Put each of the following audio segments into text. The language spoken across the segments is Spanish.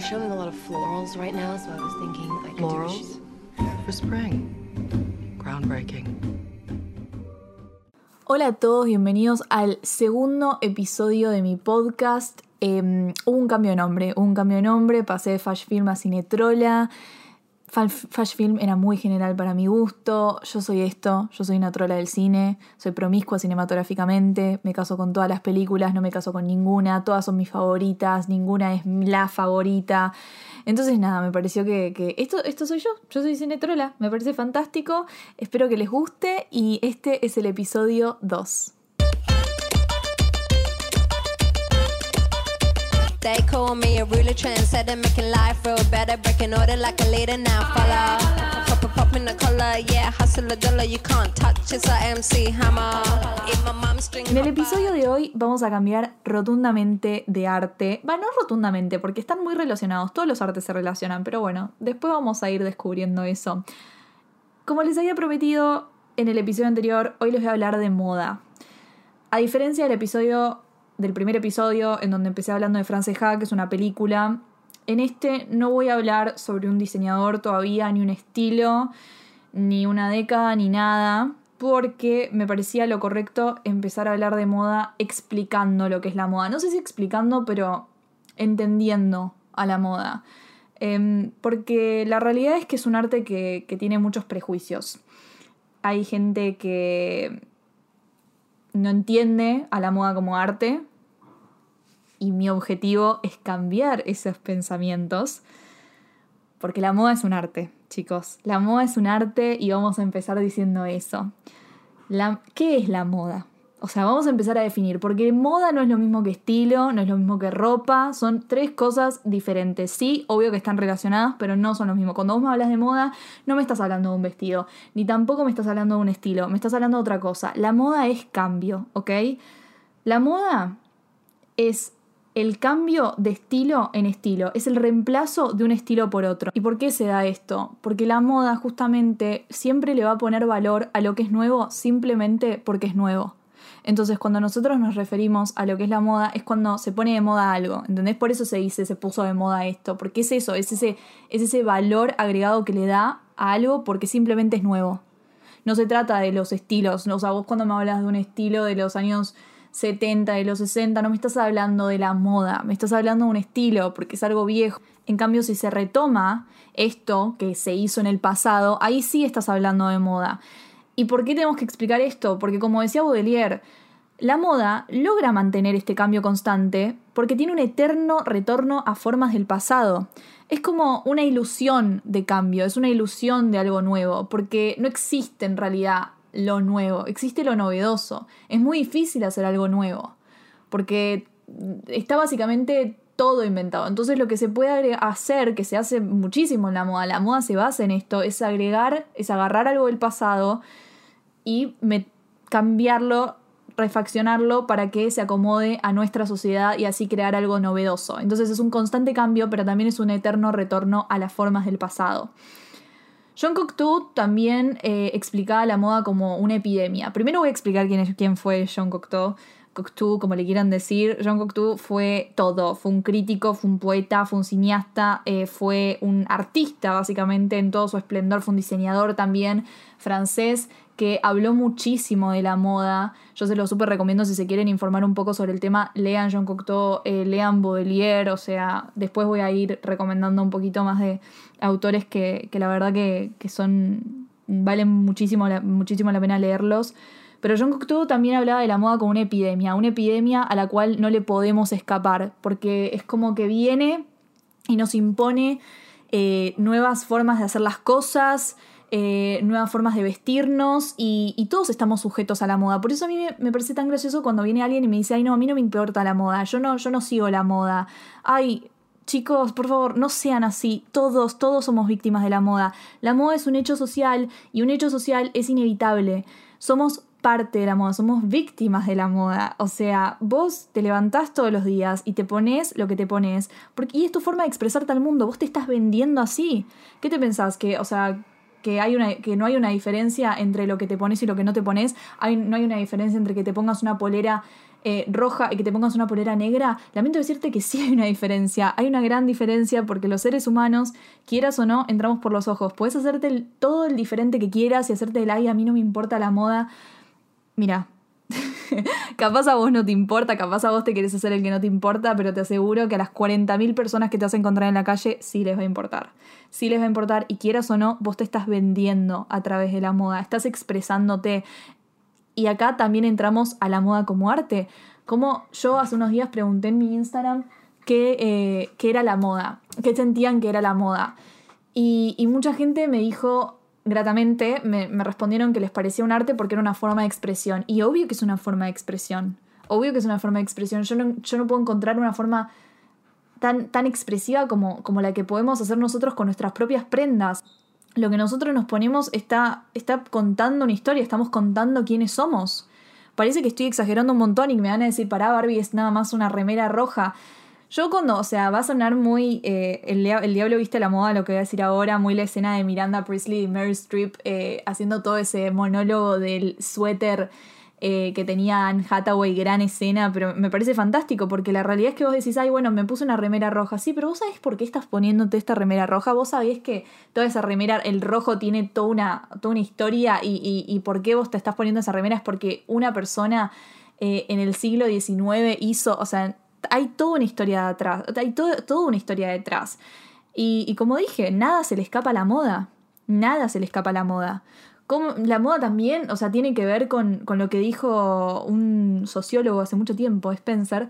they're showing a lot of florals right now, so I was thinking I could do a Florals? sh- For spring. Groundbreaking. Hola a todos, bienvenidos al segundo episodio de mi podcast. Eh, hubo un cambio de nombre, hubo un cambio de nombre, pasé de Fash Film a Cinetrola. Fa- Fash Film era muy general para mi gusto. Yo soy esto, yo soy una trola del cine, soy promiscua cinematográficamente, me caso con todas las películas, no me caso con ninguna, todas son mis favoritas, ninguna es la favorita. Entonces nada, me pareció que, que esto, esto soy yo, yo soy cinetrola, me parece fantástico, espero que les guste y este es el episodio 2. They call me a ruler, trendsetter, making life real better, breaking order like a leader now. Follow, pop, pop, pop in the collar, yeah, hustle a dollar, you can't touch, it's a MC hammer. En el episodio de hoy vamos a cambiar rotundamente de arte. Va, no rotundamente, porque están muy relacionados, todos los artes se relacionan, pero bueno, después vamos a ir descubriendo eso. Como les había prometido en el episodio anterior, hoy les voy a hablar de moda. A diferencia del episodio del primer episodio en donde empecé hablando de Frances Ha, que es una película, en este no voy a hablar sobre un diseñador todavía, ni un estilo, ni una década, ni nada, porque me parecía lo correcto empezar a hablar de moda explicando lo que es la moda. No sé si explicando, pero entendiendo a la moda. Em, porque la realidad es que es un arte que, que tiene muchos prejuicios. Hay gente que no entiende a la moda como arte y mi objetivo es cambiar esos pensamientos porque la moda es un arte, chicos. La moda es un arte y vamos a empezar diciendo eso. ¿Qué es la moda? O sea, vamos a empezar a definir, porque moda no es lo mismo que estilo, no es lo mismo que ropa, son tres cosas diferentes. Sí, obvio que están relacionadas, pero no son lo mismo. Cuando vos me hablas de moda, no me estás hablando de un vestido, ni tampoco me estás hablando de un estilo, me estás hablando de otra cosa. La moda es cambio, ¿ok? La moda es el cambio de estilo en estilo, es el reemplazo de un estilo por otro. ¿Y por qué se da esto? Porque la moda justamente siempre le va a poner valor a lo que es nuevo simplemente porque es nuevo. Entonces, cuando nosotros nos referimos a lo que es la moda, es cuando se pone de moda algo. ¿Entendés? Por eso se dice se puso de moda esto. Porque es eso, es ese, es ese valor agregado que le da a algo porque simplemente es nuevo. No se trata de los estilos. O sea, vos cuando me hablas de un estilo de los años 70, de los 60, no me estás hablando de la moda, me estás hablando de un estilo, porque es algo viejo. En cambio, si se retoma esto que se hizo en el pasado, ahí sí estás hablando de moda. ¿Y por qué tenemos que explicar esto? Porque como decía Baudelaire, la moda logra mantener este cambio constante porque tiene un eterno retorno a formas del pasado. Es como una ilusión de cambio, es una ilusión de algo nuevo, porque no existe en realidad lo nuevo, existe lo novedoso. Es muy difícil hacer algo nuevo, porque está básicamente todo inventado. Entonces lo que se puede hacer, que se hace muchísimo en la moda, la moda se basa en esto, es agregar, es agarrar algo del pasado y cambiarlo, refaccionarlo para que se acomode a nuestra sociedad y así crear algo novedoso. Entonces es un constante cambio, pero también es un eterno retorno a las formas del pasado. John Cocteau también eh, explicaba la moda como una epidemia. Primero voy a explicar quién, es, quién fue John Cocteau. Cocteau, como le quieran decir, John Cocteau fue todo. Fue un crítico, fue un poeta, fue un cineasta, eh, fue un artista básicamente en todo su esplendor, fue un diseñador también francés que habló muchísimo de la moda. Yo se lo súper recomiendo si se quieren informar un poco sobre el tema, lean Jean Cocteau, eh, lean Baudelaire, o sea, después voy a ir recomendando un poquito más de autores que, que la verdad que, que son, valen muchísimo la, muchísimo la pena leerlos. Pero John Cocteau también hablaba de la moda como una epidemia, una epidemia a la cual no le podemos escapar, porque es como que viene y nos impone eh, nuevas formas de hacer las cosas, eh, nuevas formas de vestirnos y, todos estamos sujetos a la moda. Por eso a mí me, parece tan gracioso cuando viene alguien y me dice, ay no, a mí no me importa la moda, yo no, yo no sigo la moda. Ay, chicos, por favor, no sean así. Todos, todos somos víctimas de la moda. La moda es un hecho social y un hecho social es inevitable. Somos parte de la moda, somos víctimas de la moda. O sea, vos te levantás todos los días y te pones lo que te pones. Y es tu forma de expresarte al mundo. Vos te estás vendiendo así. ¿Qué te pensás? Que, o sea, que, hay una, que no hay una diferencia entre lo que te pones y lo que no te pones. Hay, no hay una diferencia entre que te pongas una polera eh, roja y que te pongas una polera negra, lamento decirte que sí hay una diferencia. Hay una gran diferencia porque los seres humanos, quieras o no, entramos por los ojos. Puedes hacerte todo el diferente que quieras y hacerte el ay, a mí no me importa la moda. Mira, capaz a vos no te importa, capaz a vos te querés hacer el que no te importa, pero te aseguro que a las 40.000 personas que te vas a encontrar en la calle sí les va a importar. Sí les va a importar y quieras o no, vos te estás vendiendo a través de la moda, estás expresándote. Y acá también entramos a la moda como arte. Como yo hace unos días pregunté en mi Instagram qué, eh, qué era la moda, qué sentían que era la moda. Y, y mucha gente me dijo gratamente, me, me respondieron que les parecía un arte porque era una forma de expresión. Y obvio que es una forma de expresión. Obvio que es una forma de expresión. Yo no, yo no puedo encontrar una forma tan, tan expresiva como, como la que podemos hacer nosotros con nuestras propias prendas. Lo que nosotros nos ponemos está, está contando una historia, estamos contando quiénes somos. Parece que estoy exagerando un montón y me van a decir, pará, Barbie es nada más una remera roja. Yo cuando, o sea, va a sonar muy eh, el, dia- el Diablo viste la moda, lo que voy a decir ahora, muy la escena de Miranda Priestley y Meryl Streep eh, haciendo todo ese monólogo del suéter eh, que tenía Anne Hathaway, gran escena, pero me parece fantástico porque la realidad es que vos decís, ay, bueno, me puse una remera roja, sí, pero vos sabés por qué estás poniéndote esta remera roja, vos sabés que toda esa remera, el rojo tiene toda una, toda una historia y, y, por qué vos te estás poniendo esa remera es porque una persona en el siglo XIX hizo, o sea, hay toda una historia detrás, hay todo, toda una historia detrás. Y, como dije, nada se le escapa a la moda, nada se le escapa a la moda. Como, la moda también, o sea, tiene que ver con, con lo que dijo un sociólogo hace mucho tiempo, Spencer,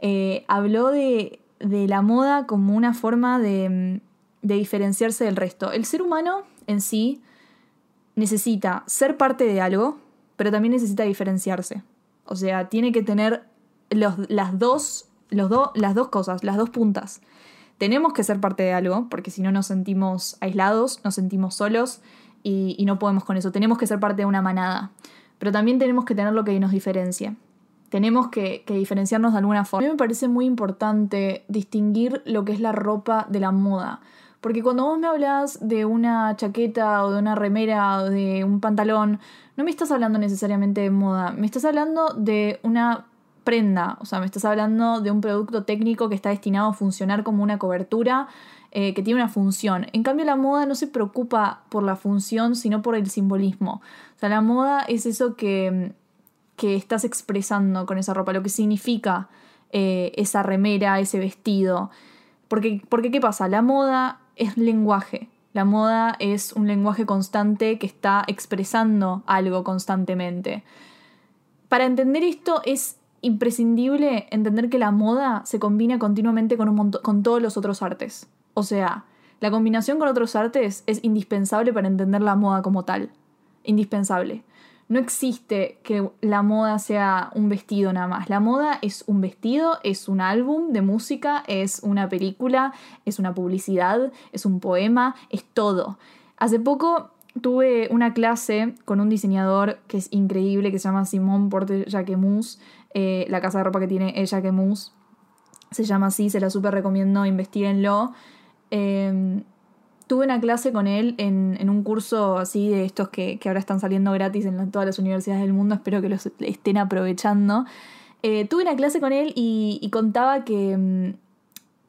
eh, habló de, de la moda como una forma de, de diferenciarse del resto. El ser humano en sí necesita ser parte de algo, pero también necesita diferenciarse. O sea, tiene que tener las, dos, las dos cosas, las dos puntas. Tenemos que ser parte de algo, porque si no nos sentimos aislados, nos sentimos solos y, y no podemos con eso. Tenemos que ser parte de una manada, pero también tenemos que tener lo que nos diferencia. Tenemos que, que diferenciarnos de alguna forma. A mí me parece muy importante distinguir lo que es la ropa de la moda. Porque cuando vos me hablas de una chaqueta o de una remera o de un pantalón, no me estás hablando necesariamente de moda, me estás hablando de una prenda, o sea, me estás hablando de un producto técnico que está destinado a funcionar como una cobertura, eh, que tiene una función. En cambio, la moda no se preocupa por la función, sino por el simbolismo. O sea, la moda es eso que, que estás expresando con esa ropa, lo que significa eh, esa remera, ese vestido. Porque, porque, ¿qué pasa? La moda es lenguaje. La moda es un lenguaje constante que está expresando algo constantemente. Para entender esto es imprescindible entender que la moda se combina continuamente con, un con todos los otros artes. O sea, la combinación con otros artes es indispensable para entender la moda como tal. Indispensable. No existe que la moda sea un vestido nada más. La moda es un vestido, es un álbum de música, es una película, es una publicidad, es un poema, es todo. Hace poco tuve una clase con un diseñador que es increíble, que se llama Simón Porte Jacquemus. Eh, la casa de ropa que tiene es Jacquemus. Se llama así, se la súper recomiendo, investiguenlo. Eh, tuve una clase con él en, en un curso así de estos que, que ahora están saliendo gratis en todas las universidades del mundo, espero que los estén aprovechando. Eh, tuve una clase con él y, contaba que, mm,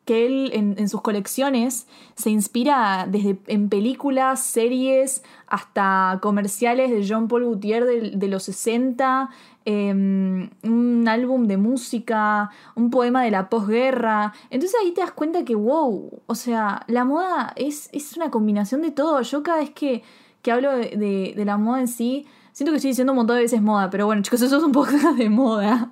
que él en, sus colecciones se inspira desde en películas, series, hasta comerciales de Jean Paul Gaultier de, los 60, eh, un álbum de música, un poema de la posguerra. Entonces ahí te das cuenta que, wow, o sea, la moda es, es una combinación de todo. Yo cada vez que, que hablo de, de- de la moda en sí, siento que estoy diciendo un montón de veces moda, pero bueno, chicos, eso es un poco de moda.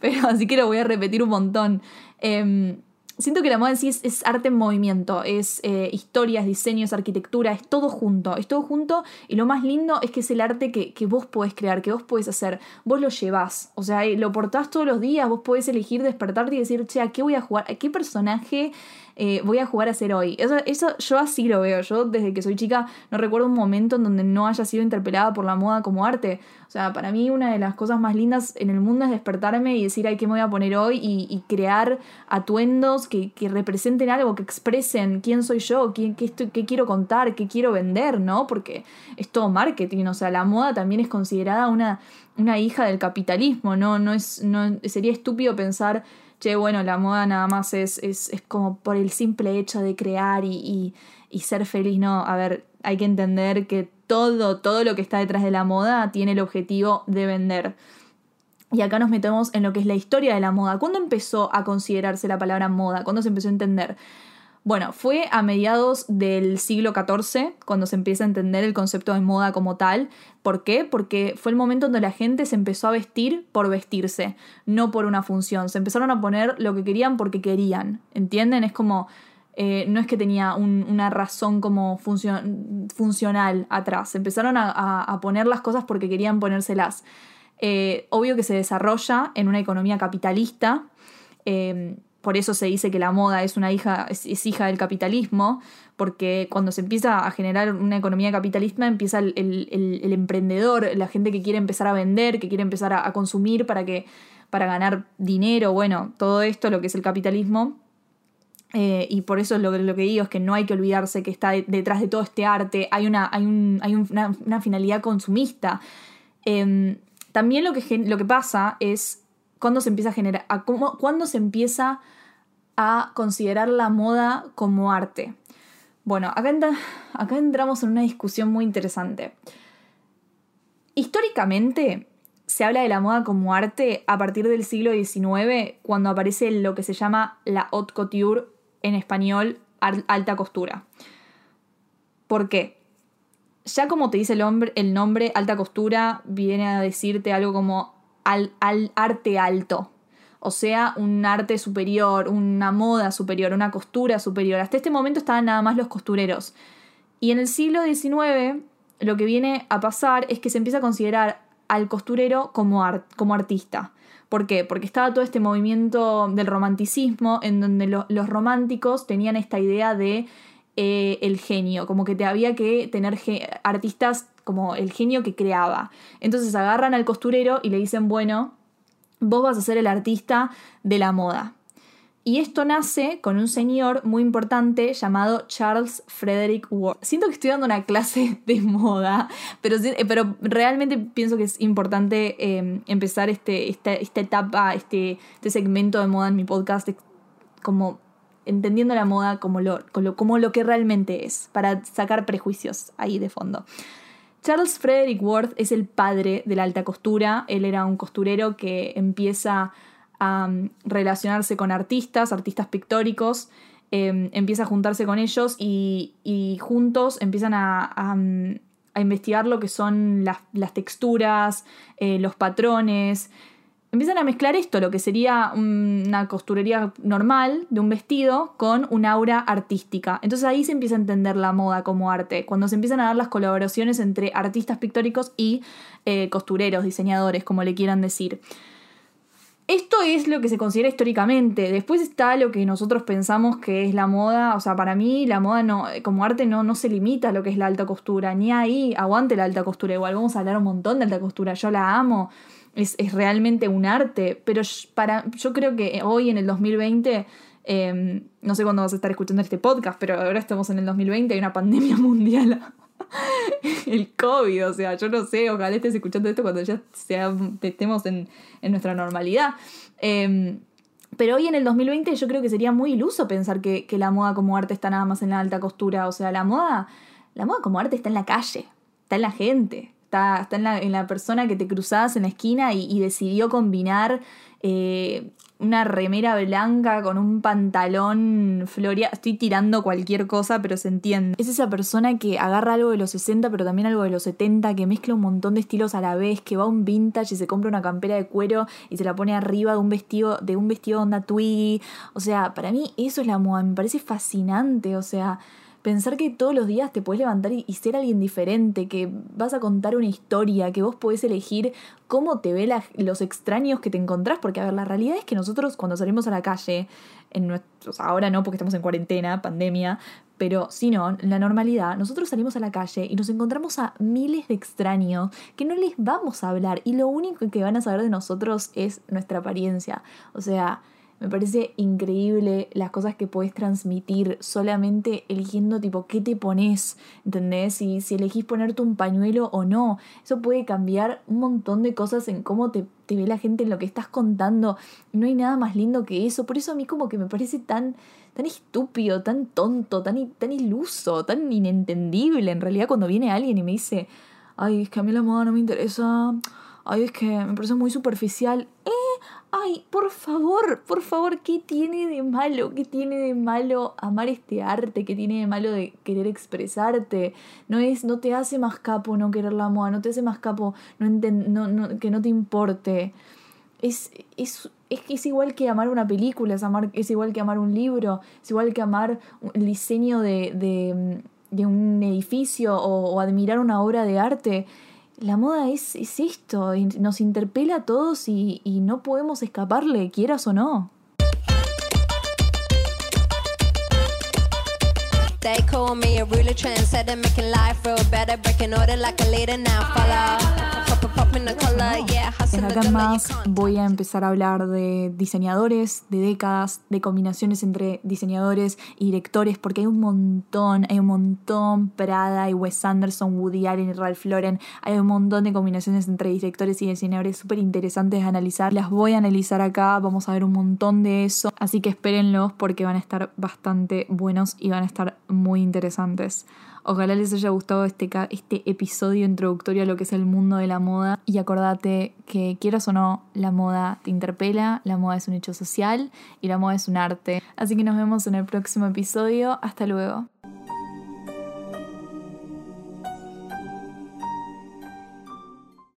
Pero así que lo voy a repetir un montón. Em, siento que la moda en sí es, arte en movimiento, es eh, historias, diseños, arquitectura, es todo junto, es todo junto y lo más lindo es que es el arte que, que vos podés crear, que vos podés hacer, vos lo llevás, o sea, eh, lo portás todos los días, vos podés elegir despertarte y decir, che, ¿a qué voy a jugar? ¿A qué personaje eh, voy a jugar a ser hoy. Eso, eso yo así lo veo. Yo desde que soy chica no recuerdo un momento en donde no haya sido interpelada por la moda como arte. O sea, para mí una de las cosas más lindas en el mundo es despertarme y decir, ay, ¿qué me voy a poner hoy? Y, y crear atuendos que, que, representen algo, que expresen quién soy yo, qué, qué, estoy, qué quiero contar, qué quiero vender, ¿no? Porque es todo marketing. O sea, la moda también es considerada una, una hija del capitalismo, ¿no? no, es, no sería estúpido pensar che, bueno, la moda nada más es, es, es como por el simple hecho de crear y, y, y, ser feliz, no, a ver, hay que entender que todo, todo lo que está detrás de la moda tiene el objetivo de vender. Y acá nos metemos en lo que es la historia de la moda. ¿Cuándo empezó a considerarse la palabra moda? ¿Cuándo se empezó a entender? Bueno, fue a mediados del siglo XIV cuando se empieza a entender el concepto de moda como tal. ¿Por qué? Porque fue el momento donde la gente se empezó a vestir por vestirse, no por una función. Se empezaron a poner lo que querían porque querían. ¿Entienden? Es como... Eh, no es que tenía un, una razón como funcio funcional atrás. Empezaron a, poner las cosas porque querían ponérselas. Eh, obvio que se desarrolla en una economía capitalista. Eh, por eso se dice que la moda es una hija, es, es, hija del capitalismo, porque cuando se empieza a generar una economía capitalista empieza el, el, emprendedor, la gente que quiere empezar a vender, que quiere empezar a, consumir para que para ganar dinero, bueno, todo esto lo que es el capitalismo. Eh, y por eso lo, lo, que digo es que no hay que olvidarse que está de, detrás de todo este arte, hay una, hay un, hay un, una, una, finalidad consumista. Eh, también lo que, lo que pasa es cuando se empieza a generar, cuando se empieza a considerar la moda como arte. Bueno, acá entramos en una discusión muy interesante. Históricamente se habla de la moda como arte a partir del siglo XIX, cuando aparece lo que se llama la haute couture, en español alta costura. ¿Por qué? Ya como te dice el, hombre, el nombre, alta costura viene a decirte algo como al, al arte alto. O sea, un arte superior, una moda superior, una costura superior. Hasta este momento estaban nada más los costureros. Y en el siglo XIX lo que viene a pasar es que se empieza a considerar al costurero como, art, como artista. ¿Por qué? Porque estaba todo este movimiento del romanticismo en donde lo, los románticos tenían esta idea de eh, el genio, como que te había que tener artistas como el genio que creaba. Entonces agarran al costurero y le dicen, bueno, vos vas a ser el artista de la moda. Y esto nace con un señor muy importante llamado Charles Frederick Ward. Siento que estoy dando una clase de moda, pero, pero realmente pienso que es importante eh, empezar este, esta, esta etapa, este, este segmento de moda en mi podcast, como entendiendo la moda como lo, como lo que realmente es, para sacar prejuicios ahí de fondo. Charles Frederick Worth es el padre de la alta costura. Él era un costurero que empieza a um, relacionarse con artistas, artistas pictóricos, eh, empieza a juntarse con ellos y, juntos empiezan a, a, a, investigar lo que son las, las texturas, eh, los patrones. Empiezan a mezclar esto, lo que sería una costurería normal de un vestido, con un aura artística. Entonces ahí se empieza a entender la moda como arte, cuando se empiezan a dar las colaboraciones entre artistas pictóricos y eh, costureros, diseñadores, como le quieran decir. Esto es lo que se considera históricamente. Después está lo que nosotros pensamos que es la moda. O sea, para mí la moda no, como arte no, no se limita a lo que es la alta costura. Ni ahí aguante la alta costura. Igual vamos a hablar un montón de alta costura. Yo la amo es, es realmente un arte, pero para, yo creo que hoy en el 2020, eh, no sé cuándo vas a estar escuchando este podcast, pero ahora estamos en el 2020, hay una pandemia mundial. el COVID, o sea, yo no sé, ojalá estés escuchando esto cuando ya sea, estemos en, en nuestra normalidad. Eh, pero hoy en el 2020 yo creo que sería muy iluso pensar que, que, la moda como arte está nada más en la alta costura. O sea, la moda, la moda como arte está en la calle, está en la gente, está, está en, la, en, la, persona que te cruzabas en la esquina y, decidió combinar eh, una remera blanca con un pantalón floreado. Estoy tirando cualquier cosa, pero se entiende. Es esa persona que agarra algo de los 60, pero también algo de los 70, que mezcla un montón de estilos a la vez, que va a un vintage y se compra una campera de cuero y se la pone arriba de un vestido, de un vestido onda Twiggy. O sea, para mí eso es la moda, me parece fascinante. O sea, Pensar que todos los días te puedes levantar y, ser alguien diferente, que vas a contar una historia, que vos podés elegir cómo te ve los extraños que te encontrás, porque a ver, la realidad es que nosotros cuando salimos a la calle, en nuestros, ahora no porque estamos en cuarentena, pandemia, pero si no, la normalidad, nosotros salimos a la calle y nos encontramos a miles de extraños que no les vamos a hablar y lo único que van a saber de nosotros es nuestra apariencia. O sea, me parece increíble las cosas que puedes transmitir solamente eligiendo tipo qué te pones, ¿entendés? Si, si elegís ponerte un pañuelo o no. Eso puede cambiar un montón de cosas en cómo te, te ve la gente, en lo que estás contando. No hay nada más lindo que eso. Por eso a mí como que me parece tan, tan estúpido, tan tonto, tan, tan iluso, tan inentendible. En realidad cuando viene alguien y me dice, ay, es que a mí la moda no me interesa. Ay, es que me parece muy superficial. ¿Eh? Ay, por favor, por favor, ¿qué tiene de malo? ¿Qué tiene de malo amar este arte? ¿Qué tiene de malo de querer expresarte? No es, no te hace más capo no querer la moda, no te hace más capo no enten- no, no- que no te importe. Es, es, es es igual que amar una película, es, amar, es igual que amar un libro, es igual que amar el diseño de, de, de un edificio o, o admirar una obra de arte. La moda es, es esto, nos interpela a todos y, no podemos escaparle, quieras o no. En acá más voy a empezar a hablar de diseñadores, de décadas, de combinaciones entre diseñadores y directores, porque hay un montón, hay un montón, Prada y Wes Anderson, Woody Allen y Ralph Lauren, hay un montón de combinaciones entre directores y diseñadores súper interesantes de analizar, las voy a analizar acá, vamos a ver un montón de eso, así que espérenlos porque van a estar bastante buenos y van a estar muy interesantes. Ojalá les haya gustado este, este episodio introductorio a lo que es el mundo de la moda. Y acordate que quieras o no, la moda te interpela, la moda es un hecho social y la moda es un arte. Así que nos vemos en el próximo episodio. Hasta luego.